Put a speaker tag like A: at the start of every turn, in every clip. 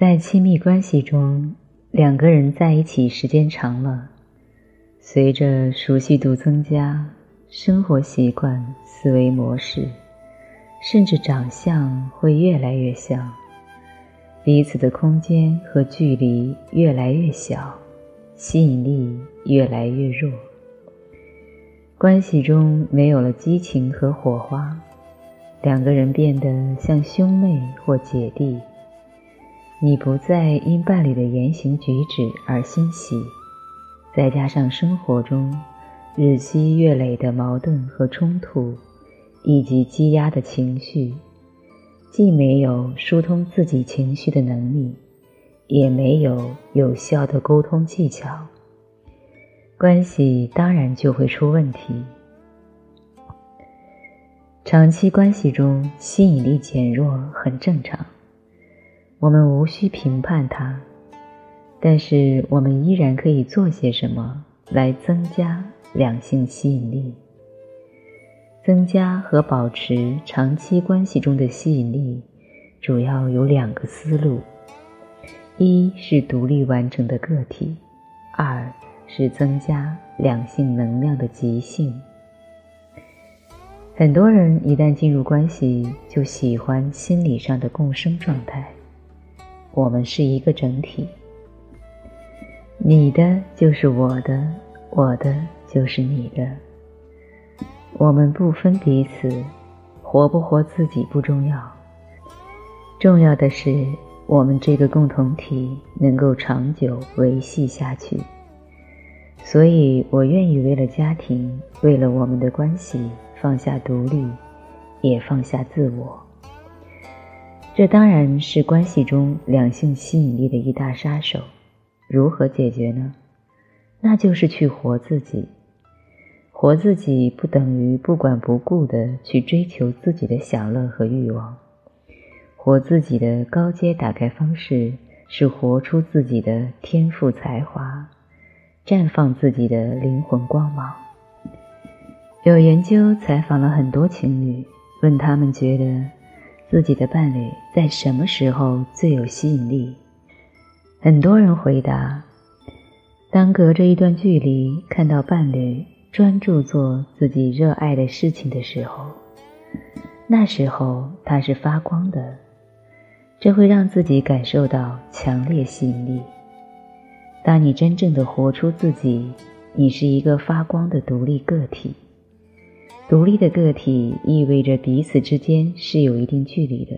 A: 在亲密关系中，两个人在一起时间长了，随着熟悉度增加，生活习惯、思维模式，甚至长相会越来越像，彼此的空间和距离越来越小，吸引力越来越弱，关系中没有了激情和火花，两个人变得像兄妹或姐弟。你不再因伴侣的言行举止而欣喜，再加上生活中日积月累的矛盾和冲突，以及积压的情绪，既没有疏通自己情绪的能力，也没有有效的沟通技巧，关系当然就会出问题。长期关系中吸引力减弱很正常。我们无需评判它，但是我们依然可以做些什么来增加两性吸引力。增加和保持长期关系中的吸引力，主要有两个思路：一是独立完整的个体，二是增加两性能量的极性。很多人一旦进入关系，就喜欢心理上的共生状态。我们是一个整体，你的就是我的，我的就是你的。我们不分彼此，活不活自己不重要，重要的是我们这个共同体能够长久维系下去。所以我愿意为了家庭，为了我们的关系，放下独立，也放下自我。这当然是关系中两性吸引力的一大杀手。如何解决呢？那就是去活自己。活自己不等于不管不顾的去追求自己的享乐和欲望。活自己的高阶打开方式是活出自己的天赋才华，绽放自己的灵魂光芒。有研究采访了很多情侣，问他们觉得。自己的伴侣在什么时候最有吸引力？很多人回答：当隔着一段距离看到伴侣专注做自己热爱的事情的时候，那时候他是发光的，这会让自己感受到强烈吸引力。当你真正的活出自己，你是一个发光的独立个体。独立的个体意味着彼此之间是有一定距离的，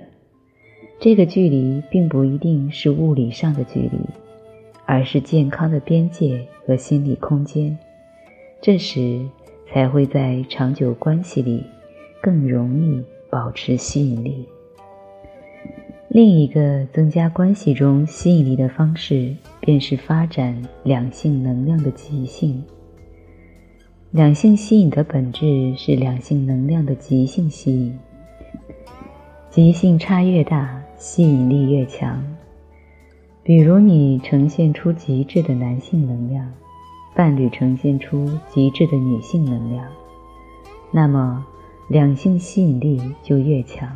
A: 这个距离并不一定是物理上的距离，而是健康的边界和心理空间。这时才会在长久关系里更容易保持吸引力。另一个增加关系中吸引力的方式，便是发展两性能量的极性。两性吸引的本质是两性能量的极性吸引，极性差越大，吸引力越强。比如你呈现出极致的男性能量，伴侣呈现出极致的女性能量，那么两性吸引力就越强。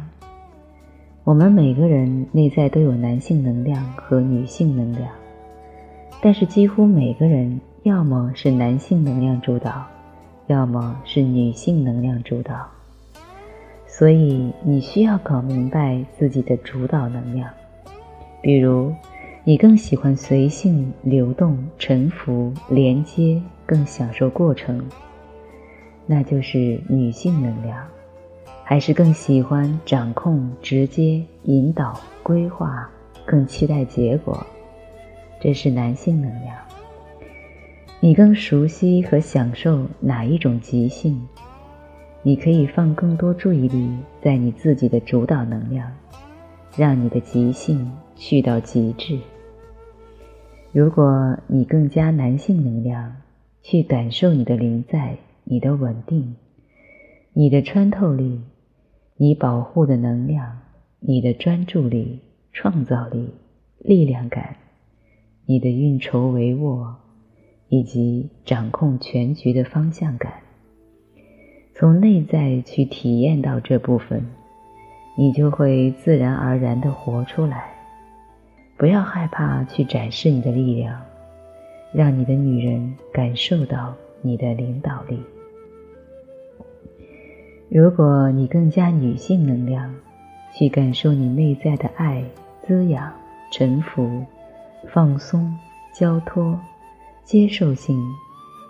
A: 我们每个人内在都有男性能量和女性能量，但是几乎每个人要么是男性能量主导。要么是女性能量主导，所以你需要搞明白自己的主导能量。比如，你更喜欢随性、流动、沉浮、连接，更享受过程，那就是女性能量；还是更喜欢掌控、直接、引导、规划，更期待结果，这是男性能量。你更熟悉和享受哪一种即兴？你可以放更多注意力在你自己的主导能量，让你的即兴去到极致。如果你更加男性能量，去感受你的灵在、你的稳定、你的穿透力、你保护的能量、你的专注力、创造力、力量感、你的运筹帷幄。以及掌控全局的方向感，从内在去体验到这部分，你就会自然而然的活出来。不要害怕去展示你的力量，让你的女人感受到你的领导力。如果你更加女性能量，去感受你内在的爱、滋养、臣服、放松、交托、接受性，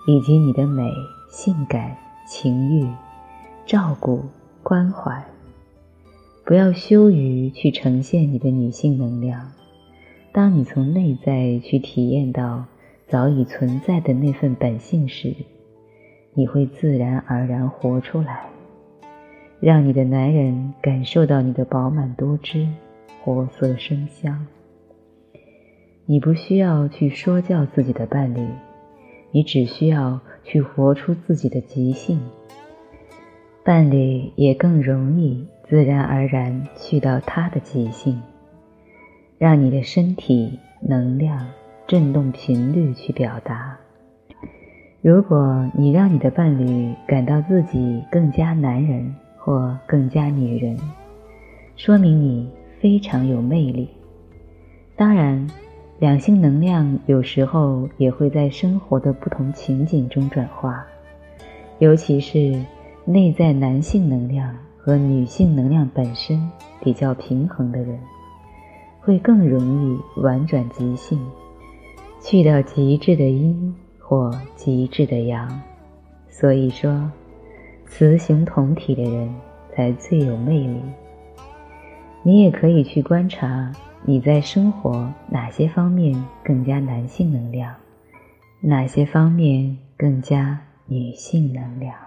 A: 以及你的美、性感、情欲、照顾、关怀。不要羞于去呈现你的女性能量。当你从内在去体验到早已存在的那份本性时，你会自然而然活出来，让你的男人感受到你的饱满多汁、活色生香。你不需要去说教自己的伴侣，你只需要去活出自己的极性，伴侣也更容易。自然而然去到他的极性，让你的身体能量振动频率去表达。如果你让你的伴侣感到自己更加男人或更加女人，说明你非常有魅力。当然，两性能量有时候也会在生活的不同情景中转化，尤其是内在男性能量。和女性能量本身比较平衡的人，会更容易婉转即兴，去掉极致的阴或极致的阳。所以说，雌雄同体的人才最有魅力。你也可以去观察你在生活哪些方面更加男性能量，哪些方面更加女性能量。